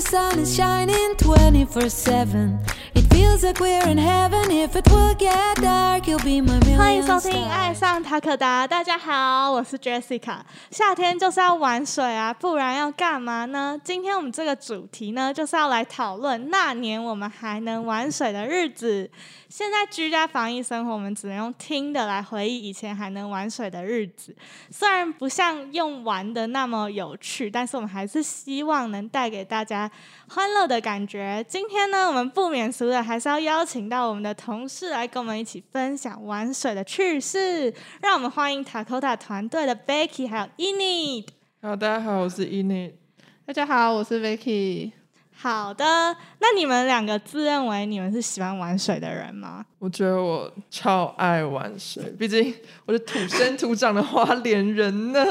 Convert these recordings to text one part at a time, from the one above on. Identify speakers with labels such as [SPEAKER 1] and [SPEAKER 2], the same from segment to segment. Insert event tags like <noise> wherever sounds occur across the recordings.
[SPEAKER 1] the sun is shining 24 7.
[SPEAKER 2] 欢迎收听《爱上塔可达》，大家好，我是 Jessica。夏天就是要玩水啊，不然要干嘛呢？今天我们这个主题呢，就是要来讨论那年我们还能玩水的日子。现在居家防疫生活，我们只能用听的来回忆以前还能玩水的日子。虽然不像用玩的那么有趣，但是我们还是希望能带给大家欢乐的感觉。今天呢，我们不免俗的还是要邀请到我们的同事来跟我们一起分享玩水的趣事。让我们欢迎 Takota 团队的 Becky 还有 Inid。
[SPEAKER 3] 好，大家好，我是 Inid。
[SPEAKER 4] 大家好，我是 Vicky。
[SPEAKER 2] 好的，那你们两个自认为你们是喜欢玩水的人吗？
[SPEAKER 3] 我觉得我超爱玩水，毕竟我是土生土长的花莲人呢。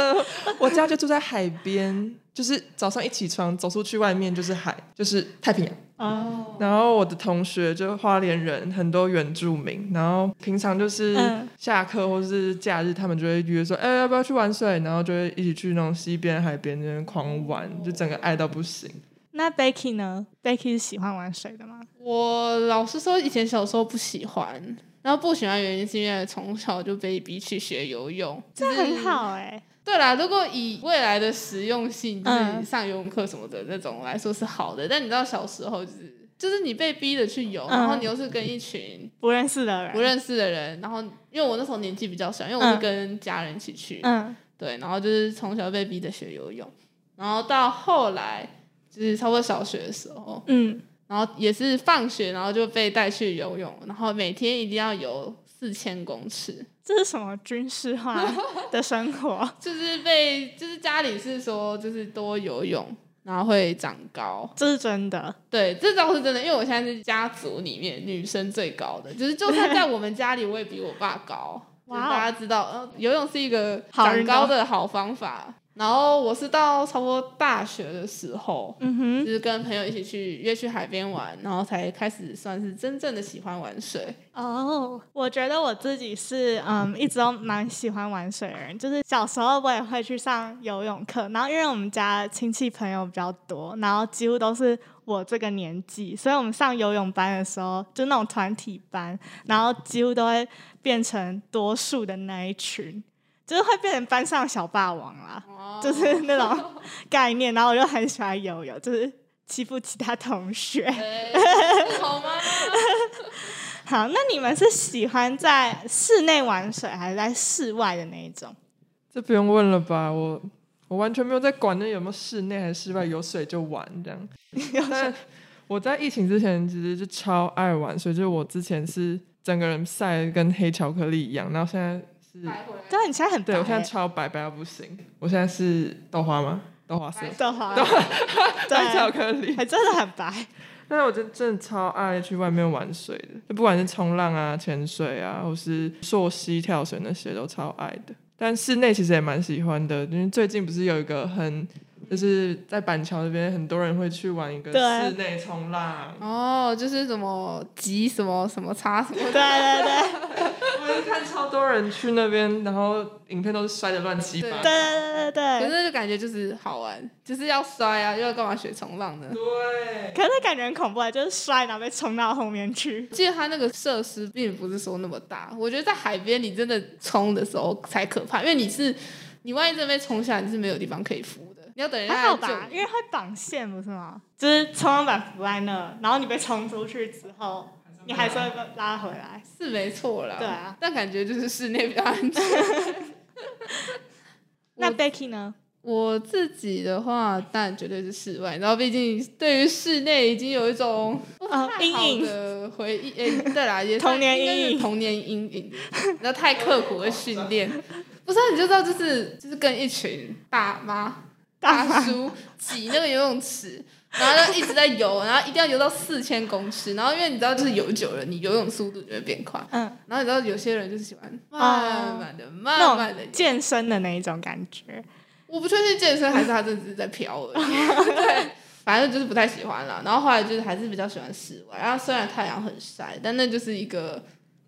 [SPEAKER 3] 我家就住在海边，就是早上一起床走出去外面就是海，就是太平洋。
[SPEAKER 2] 哦，
[SPEAKER 3] 然后我的同学就花莲人，很多原住民，然后平常就是
[SPEAKER 2] 嗯
[SPEAKER 3] 下课或是假日，他们就会约说，哎、要不要去玩水？然后就会一起去那种西边、海边那边狂玩，就整个爱到不行。
[SPEAKER 2] 那 Becky 呢？Becky 是喜欢玩水的吗？
[SPEAKER 4] 我老实说，以前小时候不喜欢，然后不喜欢的原因是因为从小就被逼去学游泳，
[SPEAKER 2] 这很。好哎、
[SPEAKER 4] 对啦，如果以未来的实用性，就是
[SPEAKER 2] 嗯
[SPEAKER 4] 上游泳课什么的那种来说是好的，但你知道小时候就是就是你被逼着去游，
[SPEAKER 2] 嗯
[SPEAKER 4] 然后你又是跟一群
[SPEAKER 2] 不认识的人，
[SPEAKER 4] 不认识的人，然后因为我那时候年纪比较小，因为我是
[SPEAKER 2] 嗯
[SPEAKER 4] 跟家人一起去，
[SPEAKER 2] 嗯
[SPEAKER 4] 对，然后就是从小被逼着学游泳，然后到后来就是差不多小学的时候，
[SPEAKER 2] 嗯，
[SPEAKER 4] 然后也是放学，然后就被带去游泳，然后每天一定要游四千公尺，
[SPEAKER 2] 这是什么军事化 <laughs> 的生活？
[SPEAKER 4] 就是被就是家里是说就是多游泳，然后会长高。
[SPEAKER 2] 这是真的。
[SPEAKER 4] 对，这倒是真的，因为我现在是家族里面女生最高的，就是就算在我们家里，我也比我爸高。
[SPEAKER 2] 哇哦
[SPEAKER 4] 就是大家知道，呃，游泳是一个长高的好方法。然后我是到差不多大学的时候，
[SPEAKER 2] 嗯哼，
[SPEAKER 4] 就是跟朋友一起去约去海边玩，然后才开始算是真正的喜欢玩水。
[SPEAKER 2] 哦，我觉得我自己是嗯，一直都蛮喜欢玩水的人。就是小时候我也会去上游泳课，然后因为我们家亲戚朋友比较多，然后几乎都是我这个年纪，所以我们上游泳班的时候，就那种团体班，然后几乎都会变成多数的那一群。就是会变成班上小霸王啦，就是那种概念。然后我就很喜欢游泳，就是欺负其他同学。
[SPEAKER 4] 哎好吗？<laughs>
[SPEAKER 2] 好，那你们是喜欢在室内玩水，还是在室外的那一种？
[SPEAKER 3] 这不用问了吧？我我完全没有在管那有没有室内还是室外，有水就玩这样。<laughs> 但我在疫情之前其实就超爱玩所以，就我之前是整个人晒得跟黑巧克力一样，然后现在是，
[SPEAKER 2] 对，你现在很白
[SPEAKER 3] 对我现在
[SPEAKER 2] 欸。
[SPEAKER 3] 超白白到不行，我现在是豆花吗？豆花色，
[SPEAKER 2] 豆花，
[SPEAKER 3] 黑 <laughs> <laughs> 巧，克力。
[SPEAKER 2] 还真的很白。
[SPEAKER 3] 但是我真真的超爱去外面玩水的，就不管是冲浪啊、潜水啊，或是溯溪跳水那些都超爱的。但室内其实也蛮喜欢的，因为最近不是有一个很，就是在板桥那边很多人会去玩一个室内冲浪，
[SPEAKER 4] 哦，就是什么急什么什么叉什么
[SPEAKER 2] 对对对
[SPEAKER 3] 我就看超多人去那边，然后影片都是摔的乱七八糟。
[SPEAKER 2] 对对对对。
[SPEAKER 4] 可是就感觉就是好玩，就是要摔啊，又要干嘛学冲浪呢？
[SPEAKER 3] 对，
[SPEAKER 2] 可是那感觉很恐怖啊，就是摔然后被冲到后面去。
[SPEAKER 4] 记得它那个设施并不是说那么大，我觉得在海边你真的冲的时候才可怕，因为你是你万一真的被冲下来，你是没有地方可以扶的，你要等人
[SPEAKER 2] 还
[SPEAKER 4] 家来救
[SPEAKER 2] 好吧，因
[SPEAKER 4] 你。
[SPEAKER 2] 为会绑线不是吗？就是冲浪板浮在那，然后你被冲出去之后，你还是会被拉回来。
[SPEAKER 4] 是没错啦，
[SPEAKER 2] 对啊，
[SPEAKER 4] 但感觉就是室内比较安全。<laughs>
[SPEAKER 2] 那 Becky 呢？
[SPEAKER 4] 我自己的话，当然绝对是室外。然后毕竟对于室内已经有一种不
[SPEAKER 2] 哦
[SPEAKER 4] 太好
[SPEAKER 2] 阴影
[SPEAKER 4] 的回忆。诶、对啦，也算
[SPEAKER 2] 童年阴影
[SPEAKER 4] 童年阴影。然后太刻苦的训练，<laughs> 不是、啊、你就知道，就是就是跟一群大妈
[SPEAKER 2] 大
[SPEAKER 4] 叔挤那个游泳池。然后就一直在游，然后一定要游到四千公尺，然后因为你知道，就是游久了，你游泳速度就会变快。
[SPEAKER 2] 嗯，
[SPEAKER 4] 然后你知道有些人就是喜欢
[SPEAKER 2] 哦
[SPEAKER 4] 慢慢的、
[SPEAKER 2] 那
[SPEAKER 4] 慢慢的
[SPEAKER 2] 健身的那一种感觉。
[SPEAKER 4] 我不确定健身还是他真的只是在飘而已。<laughs> 对，反正就是不太喜欢了。然后后来就是还是比较喜欢室外。然后虽然太阳很晒，但那就是一个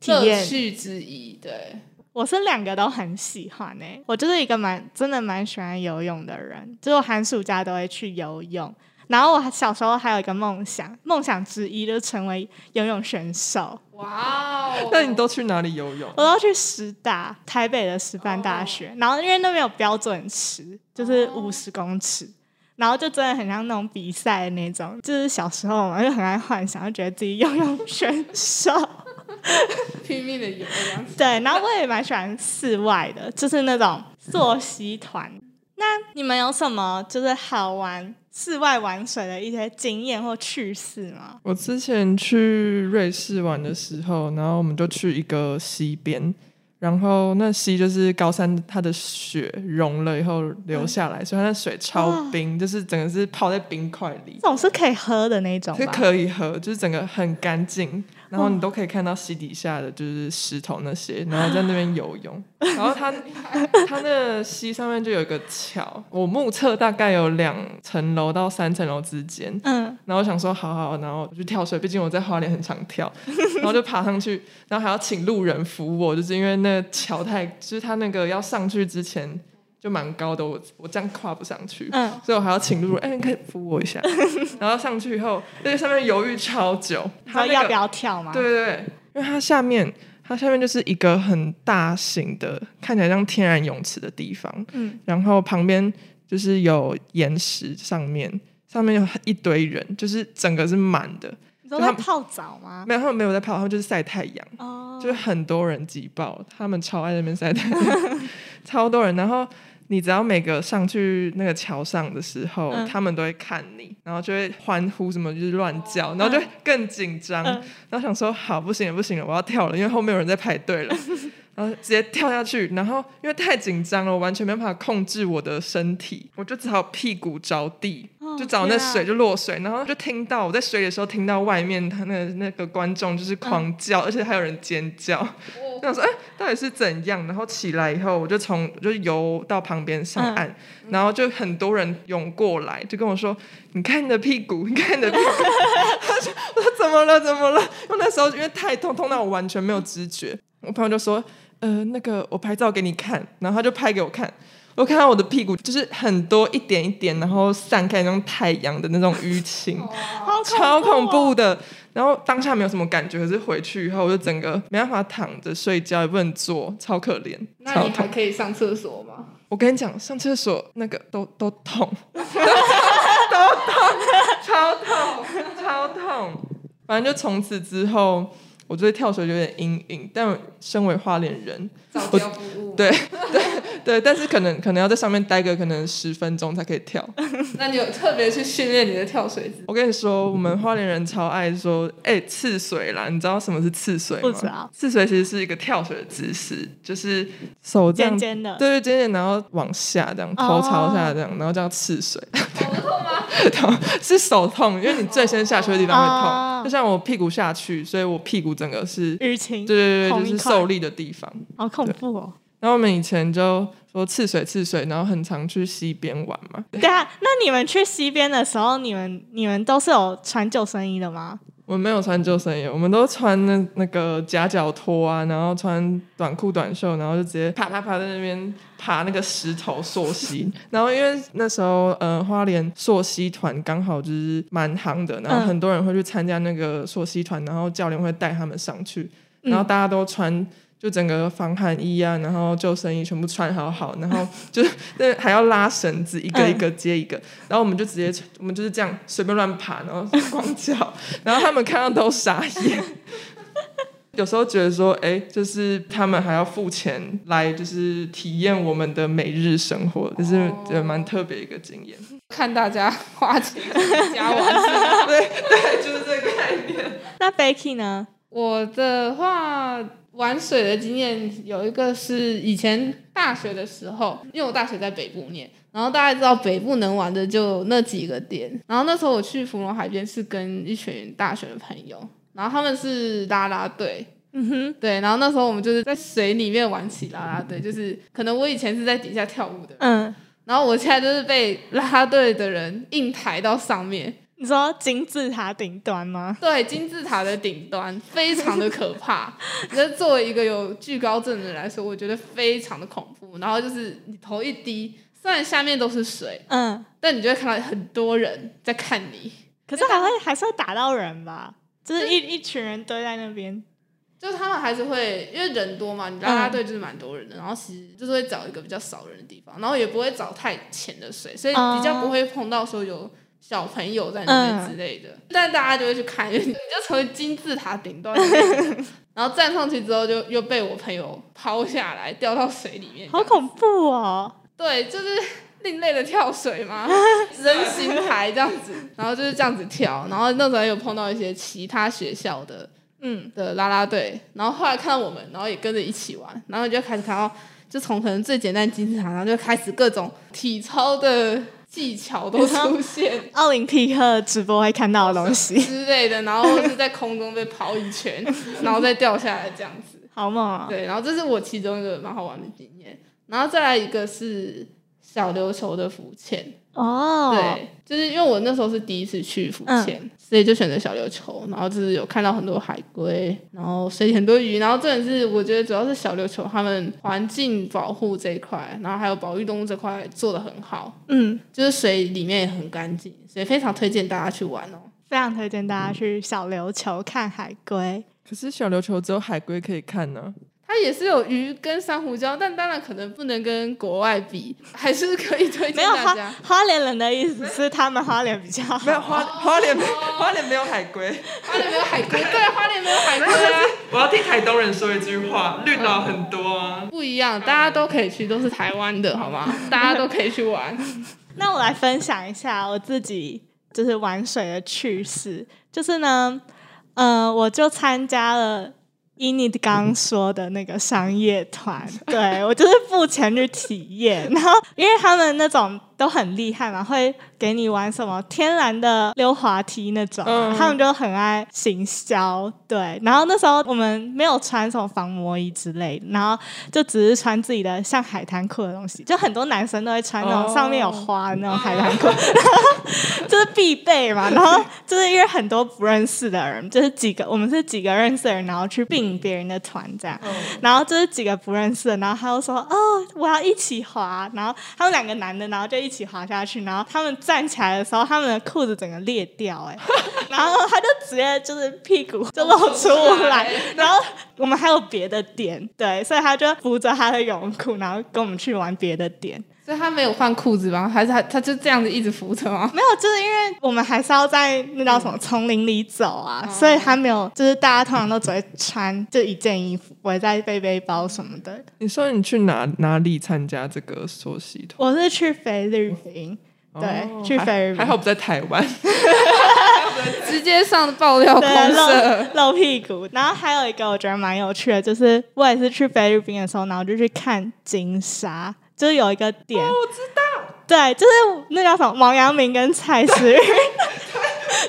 [SPEAKER 4] 乐趣之一。对，
[SPEAKER 2] 我是两个都很喜欢诶、我就是一个蛮真的蛮喜欢游泳的人，就是我寒暑假都会去游泳。然后我小时候还有一个梦想，梦想之一就是成为游泳选手。
[SPEAKER 4] 哇哦！
[SPEAKER 3] 那你都去哪里游泳？
[SPEAKER 2] 我都去师大，台北的师范大学。然后因为那边有标准池，就是五十公尺，然后就真的很像那种比赛的那种。就是小时候嘛，就很爱幻想，就觉得自己游泳选手。<laughs>
[SPEAKER 4] 拼命的游这样子。
[SPEAKER 2] 对，然后我也蛮喜欢室外的，就是那种坐溪团。那你们有什么就是好玩室外玩水的一些经验或趣事吗？
[SPEAKER 3] 我之前去瑞士玩的时候，然后我们就去一个溪边，然后那溪就是高山它的雪融了以后流下来，所以它的水超冰，就是整个是泡在冰块里
[SPEAKER 2] 这，种是可以喝的那种
[SPEAKER 3] 是？可以喝，就是整个很干净。然后你都可以看到溪底下的就是石头那些，然后在那边游泳。<laughs> 然后它它那个溪上面就有一个桥，我目测大概有两层楼到三层楼之间。
[SPEAKER 2] 嗯，
[SPEAKER 3] 然后我想说，好好，然后我去跳水，毕竟我在花莲很常跳，<laughs> 然后就爬上去，然后还要请路人扶我，就是因为那个桥太，就是他那个要上去之前就蛮高的，我我这样跨不上去，
[SPEAKER 2] 嗯。
[SPEAKER 3] 所以我还要请路人，哎，你可以扶我一下，<laughs> 然后上去以后，在上面犹豫超久，他
[SPEAKER 2] 要不要跳吗？
[SPEAKER 3] 对对对，因为它下面它下面就是一个很大型的，看起来像天然泳池的地方，
[SPEAKER 2] 嗯，
[SPEAKER 3] 然后旁边就是有岩石，上面上面有一堆人，就是整个是满的，
[SPEAKER 2] 你说
[SPEAKER 3] 就他们
[SPEAKER 2] 在泡澡吗？
[SPEAKER 3] 没有他们没有在泡，他们就是晒太阳，
[SPEAKER 2] 哦，
[SPEAKER 3] 就是很多人挤爆，他们超爱在那边晒太阳，<laughs> 超多人，然后。你只要每个上去那个桥上的时候，
[SPEAKER 2] 嗯
[SPEAKER 3] 他们都会看你，然后就会欢呼什么，就是乱叫，然后就更紧张。
[SPEAKER 2] 嗯
[SPEAKER 3] 然后想说好不行了不行了，我要跳了，因为后面有人在排队了，然后直接跳下去，然后因为太紧张了，我完全没办法控制我的身体，我就只好屁股着地，
[SPEAKER 2] 哦
[SPEAKER 3] 就找那水就落水，然后就听到我在水里的时候听到外面他那那个观众就是狂叫，而且还有人尖叫，我想说哎、到底是怎样？然后起来以后，我就从我就游到旁边上岸，然后就很多人涌过来，就跟我说：“你看你的屁股，<laughs> 你看你的屁股。<laughs> ”我说：“我说怎么了？怎么了？”因为那时候因为太痛，痛到我完全没有知觉。我朋友就说：“呃，那个我拍照给你看。”然后他就拍给我看。我看到我的屁股就是很多一点一点，然后散开那种太阳的那种淤青，
[SPEAKER 2] 好
[SPEAKER 3] 超恐
[SPEAKER 2] 哦
[SPEAKER 3] 怖的。然后当下没有什么感觉，可是回去以后我就整个没办法躺着睡觉，也不能坐，超可怜，
[SPEAKER 4] 那你还。可以上厕所吗？
[SPEAKER 3] 我跟你讲，上厕所那个都都痛，<laughs> 都痛，超痛，超痛。反正就从此之后，我对跳水有点阴影。但身为花莲人，
[SPEAKER 4] 早教不误。
[SPEAKER 3] 对 <laughs> 对 <laughs> 对，但是可能可能要在上面待个可能十分钟才可以跳。<laughs>
[SPEAKER 4] 那你有特别去训练你的跳水姿？
[SPEAKER 3] 我跟你说，我们花莲人超爱说，哎、刺水啦！你知道什么是刺水吗？
[SPEAKER 2] 不知道
[SPEAKER 3] 刺水其实是一个跳水的姿势，就是手这样
[SPEAKER 2] 尖尖的，
[SPEAKER 3] 对对，尖尖，然后往下这样，头朝下这样，然后这样刺水。痛吗？<laughs> 痛，是手痛，因为你最先下去的地方会痛。
[SPEAKER 2] 哦
[SPEAKER 3] 就像我屁股下去，所以我屁股整个是，
[SPEAKER 2] 淤青，
[SPEAKER 3] 对对对，就是受力的地方。
[SPEAKER 2] 好恐怖哦。
[SPEAKER 3] 然后我们以前就说赤水赤水，然后很常去溪边玩嘛。
[SPEAKER 2] 对啊，那你们去溪边的时候，你们你们都是有穿救生衣的吗？
[SPEAKER 3] 我们没有穿救生衣，我们都穿那那个夹脚拖啊，然后穿短裤短袖，然后就直接爬爬爬在那边爬那个石头溯溪。<laughs> 然后因为那时候呃花莲溯溪团刚好就是蛮夯的，然后
[SPEAKER 2] 嗯
[SPEAKER 3] 很多人会去参加那个溯溪团，然后教练会带他们上去，
[SPEAKER 2] 嗯
[SPEAKER 3] 然后大家都穿。就整个防寒衣啊，然后救生衣全部穿好好，然后 <laughs> 就是那还要拉绳子，一个一个接一个，然后我们就直接我们就是这样随便乱爬，然后光脚，然后他们看到都傻眼。<laughs> 有时候觉得说，哎，就是他们还要付钱来，就是体验我们的每日生活，就是觉得蛮特别一个经验。
[SPEAKER 4] 看大家花钱回家玩 <laughs>
[SPEAKER 3] 对对，就是这个概念。
[SPEAKER 2] 那 Becky 呢？
[SPEAKER 4] 我的话，玩水的经验有一个是以前大学的时候，因为我大学在北部念，然后大家知道北部能玩的就那几个点，然后那时候我去芙蓉海边是跟一群大学的朋友，然后他们是啦啦队。
[SPEAKER 2] 嗯哼，
[SPEAKER 4] 对，然后那时候我们就是在水里面玩起啦啦队，就是可能我以前是在底下跳舞的，
[SPEAKER 2] 嗯，
[SPEAKER 4] 然后我现在就是被啦啦队的人硬抬到上面，
[SPEAKER 2] 你说金字塔顶端吗？
[SPEAKER 4] 对，金字塔的顶端非常的可怕。那作为一个有惧高症的人来说，我觉得非常的恐怖。然后就是你头一低，虽然下面都是水，
[SPEAKER 2] 嗯，
[SPEAKER 4] 但你就会看到很多人在看你。
[SPEAKER 2] 可是还会还是会打到人吧？就是一一群人堆在那边，
[SPEAKER 4] 就是他们还是会，因为人多嘛，你拉拉队就是蛮多人的，然后其实就是会找一个比较少人的地方，然后也不会找太浅的水，所以比较不会碰到说有小朋友在那边之类的。但大家就会去看，因为你就成为金字塔顶端然后站上去之后就又被我朋友抛下来，掉到水里面，
[SPEAKER 2] 好恐怖哦！
[SPEAKER 4] 对，就是另类的跳水嘛，<laughs> 人形台这样子，然后就是这样子跳，然后那时候有碰到一些其他学校的
[SPEAKER 2] 嗯，
[SPEAKER 4] 的啦啦队，然后后来看到我们，然后也跟着一起玩，然后就开始看到，就从可能最简单金字塔，然后就开始各种体操的技巧都出现 <laughs>
[SPEAKER 2] 奥林匹克直播会看到的东西，
[SPEAKER 4] 之类的，然后或是在空中被跑一圈，<laughs> 然后再掉下来这样子。
[SPEAKER 2] 好猛啊！
[SPEAKER 4] 对，然后这是我其中一个蛮好玩的经验，然后再来一个是小琉球的浮潜。
[SPEAKER 2] 哦，
[SPEAKER 4] 对，就是因为我那时候是第一次去浮潜，所以就选择小琉球，然后就是有看到很多海龟，然后水里很多鱼，然后真的是我觉得主要是小琉球他们环境保护这一块，然后还有保育动物这块做的很好，
[SPEAKER 2] 嗯，
[SPEAKER 4] 就是水里面也很干净，所以非常推荐大家去玩哦。
[SPEAKER 2] 非常推荐大家去小琉球看海龟。
[SPEAKER 3] 可是小琉球只有海龟可以看呢、
[SPEAKER 4] 它也是有鱼跟珊瑚礁，但当然可能不能跟国外比，<laughs> 还是可以推荐
[SPEAKER 2] 没有花
[SPEAKER 4] 大家。
[SPEAKER 2] 花莲人的意思是他们花莲比较好，
[SPEAKER 3] 没有花花莲没花莲没有海龟。
[SPEAKER 4] 花莲没有海龟，对，花莲没有海龟啊。<laughs>
[SPEAKER 3] 我要听台东人说一句话：绿岛很多啊。
[SPEAKER 4] 不一样，大家都可以去，都是台湾的，好吗？<laughs> 大家都可以去玩。
[SPEAKER 2] 那我来分享一下我自己就是玩水的趣事，就是呢，呃，我就参加了伊妮刚刚说的那个商业团，对我就是付钱去体验，然后因为他们那种都很厉害嘛，会给你玩什么天然的溜滑梯那种，
[SPEAKER 3] 嗯
[SPEAKER 2] 他们就很爱行销，对，然后那时候我们没有穿什么防磨衣之类的，然后就只是穿自己的像海滩裤的东西，就很多男生都会穿那种
[SPEAKER 3] 哦
[SPEAKER 2] 上面有花的那种海滩裤，<laughs> 就是必备嘛。然后就是因为很多不认识的人，就是几个我们是几个认识的人，然后去并别人的团这样。然后就是几个不认识的，然后他就说：“哦，我要一起滑。”然后他们两个男的，然后就一起滑下去。然后他们站起来的时候，他们的裤子整个裂掉、哎，<laughs> 然后他就直接就是屁股就露出来。<laughs> 然后我们还有别的点，对，所以他就扶着他的泳裤，然后跟我们去玩别的点。
[SPEAKER 4] 所以他没有换裤子吗？还是他他就这样子一直扶着吗？
[SPEAKER 2] 没有，就是因为我们还是要在那叫什么丛林里走啊，所以他没有，就是大家通常都只会穿就一件衣服，不会再背背包什么的。
[SPEAKER 3] 你说你去哪哪里参加这个溯溪团？
[SPEAKER 2] 我是去菲律宾，对，
[SPEAKER 3] 哦
[SPEAKER 2] 去菲律宾，
[SPEAKER 3] 还还好不在台湾。<laughs>
[SPEAKER 4] 直接上爆料公，社。
[SPEAKER 2] 露露屁股。然后还有一个我觉得蛮有趣的，就是我也是去菲律宾的时候，然后就去看金沙，就是有一个点，我知道，对，就是那叫什么王阳明跟蔡思玉。<laughs>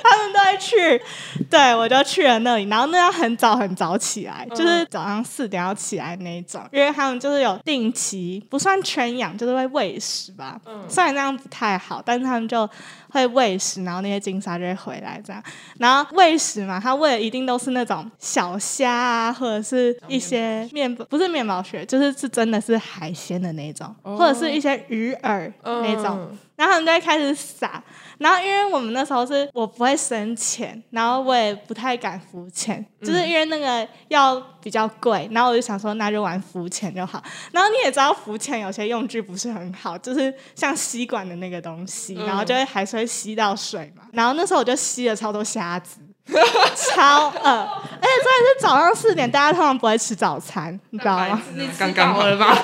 [SPEAKER 2] 他们都会去，对我就去了那里，然后那要很早很早起来，就是早上四点要起来那一种，因为他们就是有定期，不算圈养，就是会喂食吧。虽然那样不太好，但是他们就会喂食，然后那些金鲨就会回来这样。然后喂食嘛，它喂的一定都是那种小虾啊，或者是一些面包，不是面包屑，就是是真的是海鲜的那种，或者是一些鱼饵那种。
[SPEAKER 3] 嗯
[SPEAKER 2] 然后他们就会开始撒，然后因为我们那时候是我不会深潜，然后我也不太敢浮潜，就是因为那个要比较贵，然后我就想说那就玩浮潜就好。然后你也知道浮潜有些用具不是很好，就是像吸管的那个东西，然后就会还是会吸到水嘛。然后那时候我就吸了超多虾子。<laughs> 超饿，而且真的是早上四点，大家通常不会吃早餐，你知道吗？
[SPEAKER 3] 刚刚好
[SPEAKER 4] 饱了吧？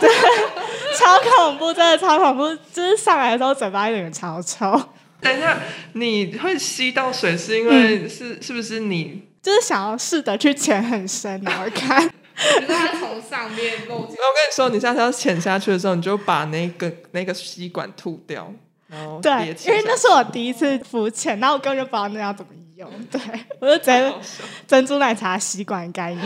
[SPEAKER 2] 超恐怖，真的超恐怖，就是上来的时候嘴巴有点超臭。
[SPEAKER 3] 等一下，你会吸到水是因为是是不是你？
[SPEAKER 2] 就是想要试着去潜很深，然后看。
[SPEAKER 4] 你说他从上面漏进
[SPEAKER 3] 我跟你说，你下次要潜下去的时候，你就把那个那个吸管吐掉，然后
[SPEAKER 2] 对因为那是我第一次浮潜，然后我根本就不知道那要怎么用。对，<laughs> 我就直接珍珠奶茶吸管概念，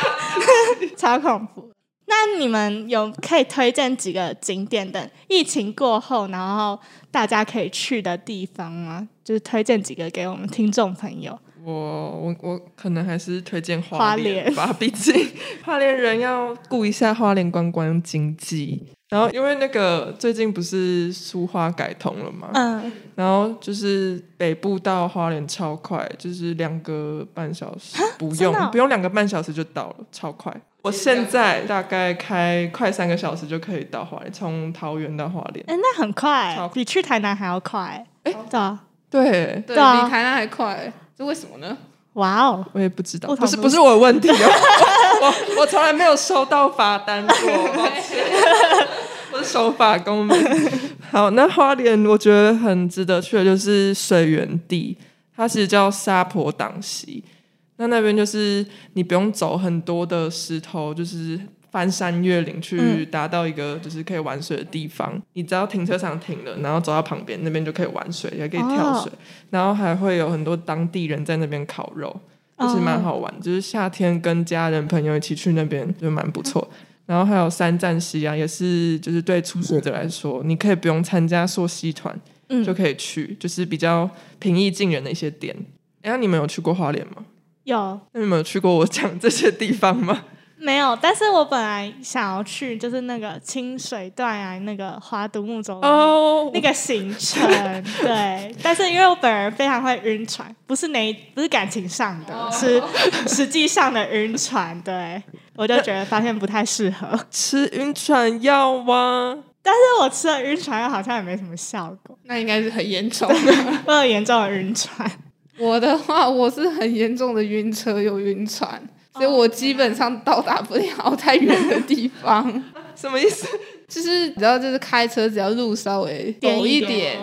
[SPEAKER 2] <laughs> <laughs> 超恐怖。那你们有可以推荐几个景点等疫情过后，然后大家可以去的地方吗？就是推荐几个给我们听众朋友。
[SPEAKER 3] 我我我可能还是推荐
[SPEAKER 2] 花
[SPEAKER 3] 花
[SPEAKER 2] 莲
[SPEAKER 3] 莲吧，毕竟花莲人要顾一下花莲观光经济。然后因为那个最近不是苏花改通了嘛，
[SPEAKER 2] 嗯，
[SPEAKER 3] 然后就是北部到花莲超快，就是两个半小时，不用、
[SPEAKER 2] 哦
[SPEAKER 3] 不用两个半小时就到了，超快。我现在大概开快三个小时就可以到花莲，从桃园到花莲。
[SPEAKER 2] 哎、那很快，比去台南还要快。哎、对啊，
[SPEAKER 3] 对，
[SPEAKER 4] 对，
[SPEAKER 2] 啊。
[SPEAKER 4] 比台南还快，这为什么呢？
[SPEAKER 2] 哇哦，
[SPEAKER 3] 我也不知道，
[SPEAKER 2] 不
[SPEAKER 3] 是不是我的问题哦，<laughs> 我我我从来没有收到罚单过，<laughs> 抱歉。我是守法公民。好，那花莲我觉得很值得去的就是水源地，它其实叫沙坡党溪。那那边就是你不用走很多的石头，就是翻山越岭去
[SPEAKER 2] 嗯
[SPEAKER 3] 达到一个就是可以玩水的地方。你只要停车场停了，然后走到旁边那边就可以玩水，也可以跳水，然后还会有很多当地人在那边烤肉。就是蛮好玩，就是夏天跟家人朋友一起去那边就蛮不错。然后还有三站溪啊，也是就是对初学者来说，你可以不用参加溯溪团
[SPEAKER 2] 嗯
[SPEAKER 3] 就可以去，就是比较平易近人的一些点。哎，那你们有去过花莲吗？
[SPEAKER 2] 有
[SPEAKER 3] 那你们有去过我讲这些地方吗？<laughs>
[SPEAKER 2] 没有？但是我本来想要去，就是那个清水断崖那个花都木洲
[SPEAKER 3] 哦，
[SPEAKER 2] 那个行程，对。但是因为我本人非常会晕船，不是哪不是感情上的，是 <laughs> 实际上的晕船，对。我就觉得发现不太适合，
[SPEAKER 3] 吃晕船药吗？
[SPEAKER 2] 但是我吃了晕船药好像也没什么效果，
[SPEAKER 4] 那应该是很严重。<laughs>
[SPEAKER 2] 我有严重的晕船。
[SPEAKER 4] 我的话，我是很严重的晕车又晕船，所以我基本上到达不了太远的地方。<laughs>
[SPEAKER 3] 什么意思？
[SPEAKER 4] 就是只要就是开车，只要路稍微陡一点，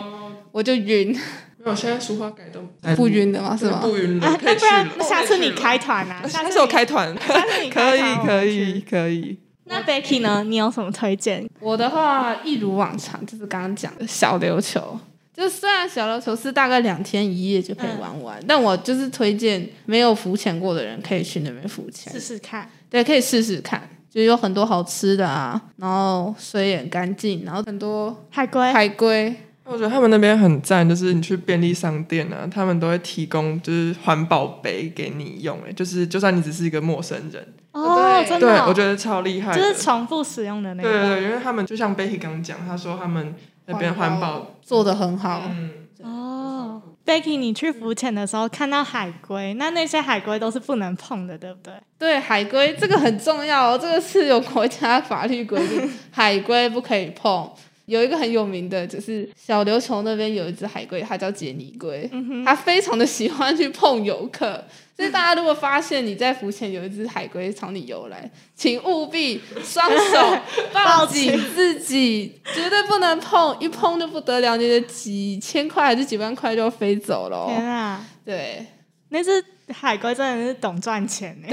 [SPEAKER 4] 我就晕。
[SPEAKER 3] 没有，现在俗话改都
[SPEAKER 4] 不晕的嘛？是吗？
[SPEAKER 3] 不晕了，
[SPEAKER 2] 啊，
[SPEAKER 3] 可以去
[SPEAKER 2] 那不然
[SPEAKER 3] 了。
[SPEAKER 2] 下次你开团啊？下
[SPEAKER 3] 下次我开团，
[SPEAKER 2] 下次你
[SPEAKER 3] 可以可以。可以。
[SPEAKER 2] 那 Becky 呢？你有什么推荐？
[SPEAKER 4] 我的话一如往常，就是刚刚讲的小琉球。就虽然小琉球是大概两天一夜就可以玩完，但我就是推荐没有浮潜过的人可以去那边浮潜
[SPEAKER 2] 试，试看。
[SPEAKER 4] 对，可以试试看。就有很多好吃的啊，然后水也很干净，然后很多
[SPEAKER 2] 海龟，
[SPEAKER 4] 海龟，
[SPEAKER 3] 我觉得他们那边很赞，就是你去便利商店啊，他们都会提供就是环保杯给你用，哎，就是就算你只是一个陌生人，
[SPEAKER 2] 哦，
[SPEAKER 4] 对
[SPEAKER 3] 对
[SPEAKER 2] 真的哦、
[SPEAKER 3] 我觉得超厉害，
[SPEAKER 2] 就是重复使用的那个。
[SPEAKER 3] 对对对，因为他们就像 Becky 刚刚讲，他说他们那边环保，
[SPEAKER 4] 做的很好。
[SPEAKER 3] 嗯，
[SPEAKER 2] 哦，Becky，你去浮潜的时候看到海龟，那那些海龟都是不能碰的，对不对？
[SPEAKER 4] 对海龟这个很重要哦，这个是有国家法律规定，海龟不可以碰。有一个很有名的，就是小琉球那边有一只海龟，它叫杰尼龟，它非常的喜欢去碰游客。所以大家如果发现你在浮潜有一只海龟朝你游来，请务必双手抱紧自己，绝对不能碰，一碰就不得了，你的几千块还是几万块就飞走了
[SPEAKER 2] 天
[SPEAKER 4] 哦。
[SPEAKER 2] 啊，
[SPEAKER 4] 对，
[SPEAKER 2] 那只海龟真的是懂赚钱呢。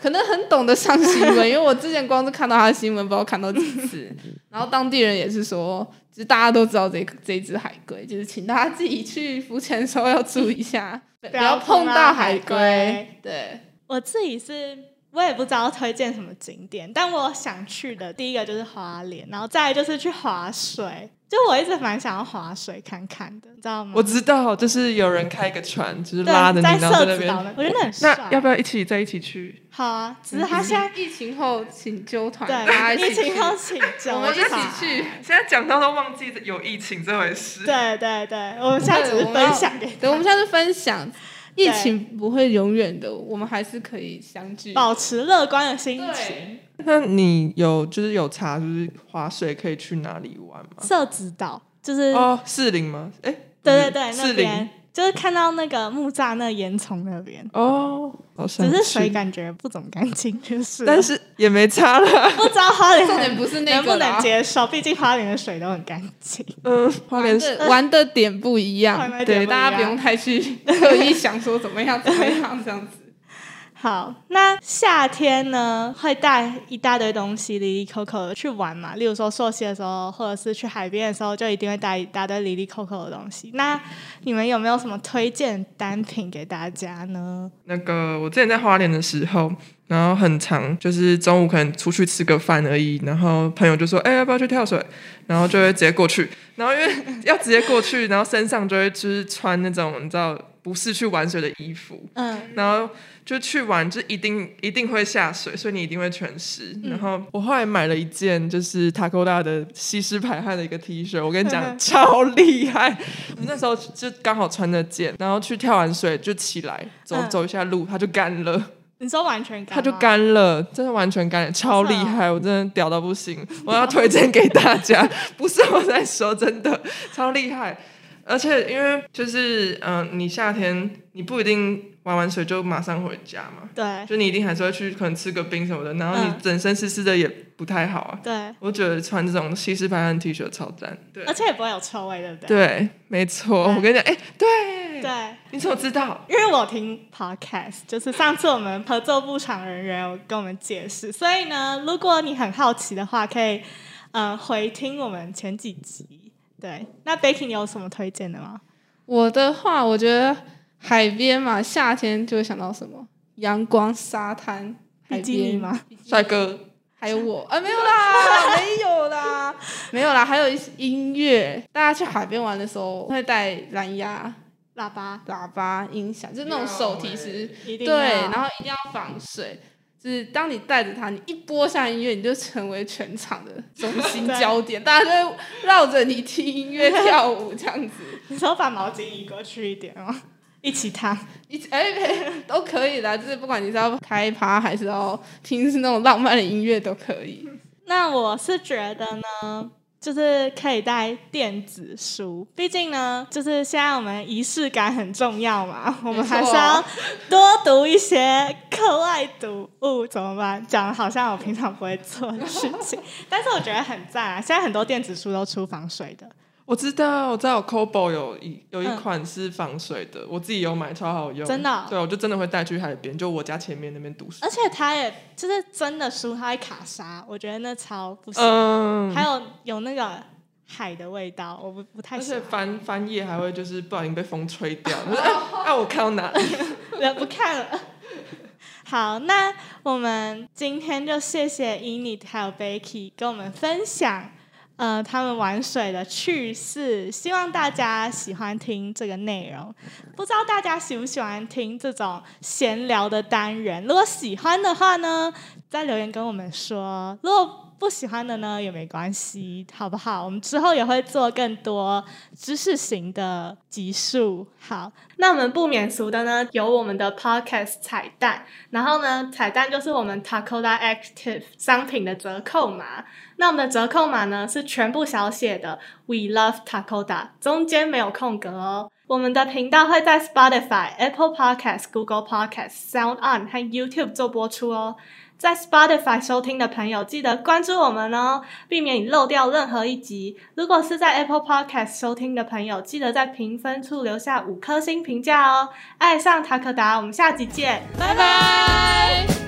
[SPEAKER 4] 可能很懂得上新闻，因为我之前光是看到他的新闻，不知道看到几次。然后当地人也是说，就是大家都知道这这一只海龟，就是请大家自己去浮潜的时候要注意一下，不
[SPEAKER 2] 要碰到
[SPEAKER 4] 海
[SPEAKER 2] 海龟
[SPEAKER 4] 龟。对，
[SPEAKER 2] 我自己是，我也不知道推荐什么景点，但我想去的第一个就是花莲，然后再来就是去划水。就我一直蛮想要划水看看的，你知道吗？
[SPEAKER 3] 我知道，就是有人开个船，就是拉着你，
[SPEAKER 2] 在
[SPEAKER 3] 然后在那边。
[SPEAKER 2] 我觉得很帅。
[SPEAKER 3] 那要不要一起在一起去？
[SPEAKER 2] 好啊，只是他现在
[SPEAKER 4] 疫情后请揪团，大家
[SPEAKER 2] 对疫
[SPEAKER 4] 一起去
[SPEAKER 2] 情后请就
[SPEAKER 4] 我们一起去。
[SPEAKER 3] 现在讲到都忘记有疫情这回事。
[SPEAKER 2] 对对对，我们现在只是分享给
[SPEAKER 4] 对，我们
[SPEAKER 2] 大家
[SPEAKER 4] 现在是分享，疫情不会永远的，我们还是可以相聚。
[SPEAKER 2] 保持乐观的心情。
[SPEAKER 4] 对，
[SPEAKER 3] 那你有就是有查，就是划水可以去哪里玩吗？
[SPEAKER 2] 社子岛就是，
[SPEAKER 3] 哦，士林吗？哎，
[SPEAKER 2] 对对对，
[SPEAKER 3] 士林
[SPEAKER 2] 那边就是看到那个木栅那烟囱那边，
[SPEAKER 3] 哦，好像
[SPEAKER 2] 只是水感觉不怎么干净，就是。<laughs>
[SPEAKER 3] 但是也没差了。<laughs>
[SPEAKER 2] 不知道花莲
[SPEAKER 4] 重点不是那
[SPEAKER 2] 能不能接受，毕竟花莲的水都很干净。
[SPEAKER 3] 嗯，花莲
[SPEAKER 4] 玩的玩的点不一样对，大家不用太去 <laughs> 刻意想说怎么样怎么样这样子。
[SPEAKER 2] 好，那夏天呢会带一大堆东西，离离扣扣的去玩嘛。例如说溯溪的时候，或者是去海边的时候，就一定会带一大堆离离扣扣的东西。那你们有没有什么推荐单品给大家呢？
[SPEAKER 3] 那个我之前在花莲的时候，然后很长，就是中午可能出去吃个饭而已，然后朋友就说：“哎、要不要去跳水？”然后就会直接过去，然后因为要直接过去，然后身上就会就是穿那种你知道不是去玩水的衣服，
[SPEAKER 2] 嗯，
[SPEAKER 3] 然后就去玩，就一定一定会下水，所以你一定会全湿。然后我后来买了一件就是 Taco 大的吸湿排汗的一个 T 恤，我跟你讲 <laughs> 超厉害。我那时候就刚好穿那件，然后去跳完水就起来走
[SPEAKER 2] 嗯。
[SPEAKER 3] 走一下路，它就干了，
[SPEAKER 2] 你说完全干，
[SPEAKER 3] 它就干了，真的完全干了，超厉害，我真的屌到不行，我要推荐给大家，不是我在说，真的超厉害。而且因为就是嗯、你夏天你不一定玩完水就马上回家嘛，
[SPEAKER 2] 对
[SPEAKER 3] 就你一定还是会去可能吃个冰什么的，然后你
[SPEAKER 2] 嗯
[SPEAKER 3] 整身湿湿的也不太好啊。
[SPEAKER 2] 对，
[SPEAKER 3] 我觉得穿这种西式排汗 T 恤超赞。对
[SPEAKER 2] 而且也不会有臭味，对不对？
[SPEAKER 3] 对，没错。我跟你讲，哎、对，
[SPEAKER 2] 对，
[SPEAKER 3] 你怎么知道？
[SPEAKER 2] 因为我听 podcast，就是上次我们合作部场人员有跟我们解释，所以呢，如果你很好奇的话，可以呃回听我们前几集。对，那 Becky 你有什么推荐的吗？
[SPEAKER 4] 我的话，我觉得海边嘛，夏天就会想到什么？阳光、沙滩、海边
[SPEAKER 2] 吗？
[SPEAKER 3] 帅哥，
[SPEAKER 4] 还有我 <laughs> 啊，没有啦，没有啦，没有啦，还有一些音乐。大家去海边玩的时候会带蓝牙、
[SPEAKER 2] 喇叭
[SPEAKER 4] 喇叭、音响，就是那种手提式，
[SPEAKER 2] 一定
[SPEAKER 4] 对，然后一定要防水。就是当你带着它，你一播下音乐，你就成为全场的中心焦点，大家就会绕着你听音乐跳舞这样子。
[SPEAKER 2] 你说把毛巾移过去一点哦，一起烫。<laughs>
[SPEAKER 4] 一起哎、哎都可以的，就是不管你是要开趴还是要听是那种浪漫的音乐都可以。
[SPEAKER 2] 那我是觉得呢，就是可以带电子书，毕竟呢，就是现在我们仪式感很重要嘛，<laughs> 我们还是要多读一些课外读物，怎么办？讲的好像我平常不会做的事情，<laughs> 但是我觉得很赞啊！现在很多电子书都出防水的，
[SPEAKER 3] 我知道，我知道 c o b o 有一有一款是防水的，我自己有买，超好用。
[SPEAKER 2] 真的哦
[SPEAKER 3] 对，我就真的会带去海边，就我家前面那边读书
[SPEAKER 2] 而。且它也就是真的书，它会卡沙，我觉得那超不行。
[SPEAKER 3] 嗯，
[SPEAKER 2] 还有有那个海的味道，我不不太
[SPEAKER 3] 而且。翻翻页还会就是不小心被风吹掉，就是哎、啊我看到哪里？
[SPEAKER 2] 不看了。好，那我们今天就谢谢 Enid 还有 Becky 跟我们分享，呃，他们玩水的趣事。希望大家喜欢听这个内容。不知道大家喜不喜欢听这种闲聊的单元？如果喜欢的话呢，在留言跟我们说。如果不喜欢的呢也没关系，好不好？我们之后也会做更多知识型的集数。好，那我们不免俗的呢，有我们的 podcast 彩蛋，然后呢，彩蛋就是我们 Takoda Active 商品的折扣码。那我们的折扣码呢是全部小写的 We Love Takoda，中间没有空格哦。我们的频道会在 Spotify、Apple Podcast、Google Podcast、Sound On 和 YouTube 做播出哦。在 Spotify 收听的朋友，记得关注我们哦，避免你漏掉任何一集。如果是在 Apple Podcast 收听的朋友，记得在评分处留下五颗星评价哦。爱上塔克达，我们下集见，拜拜。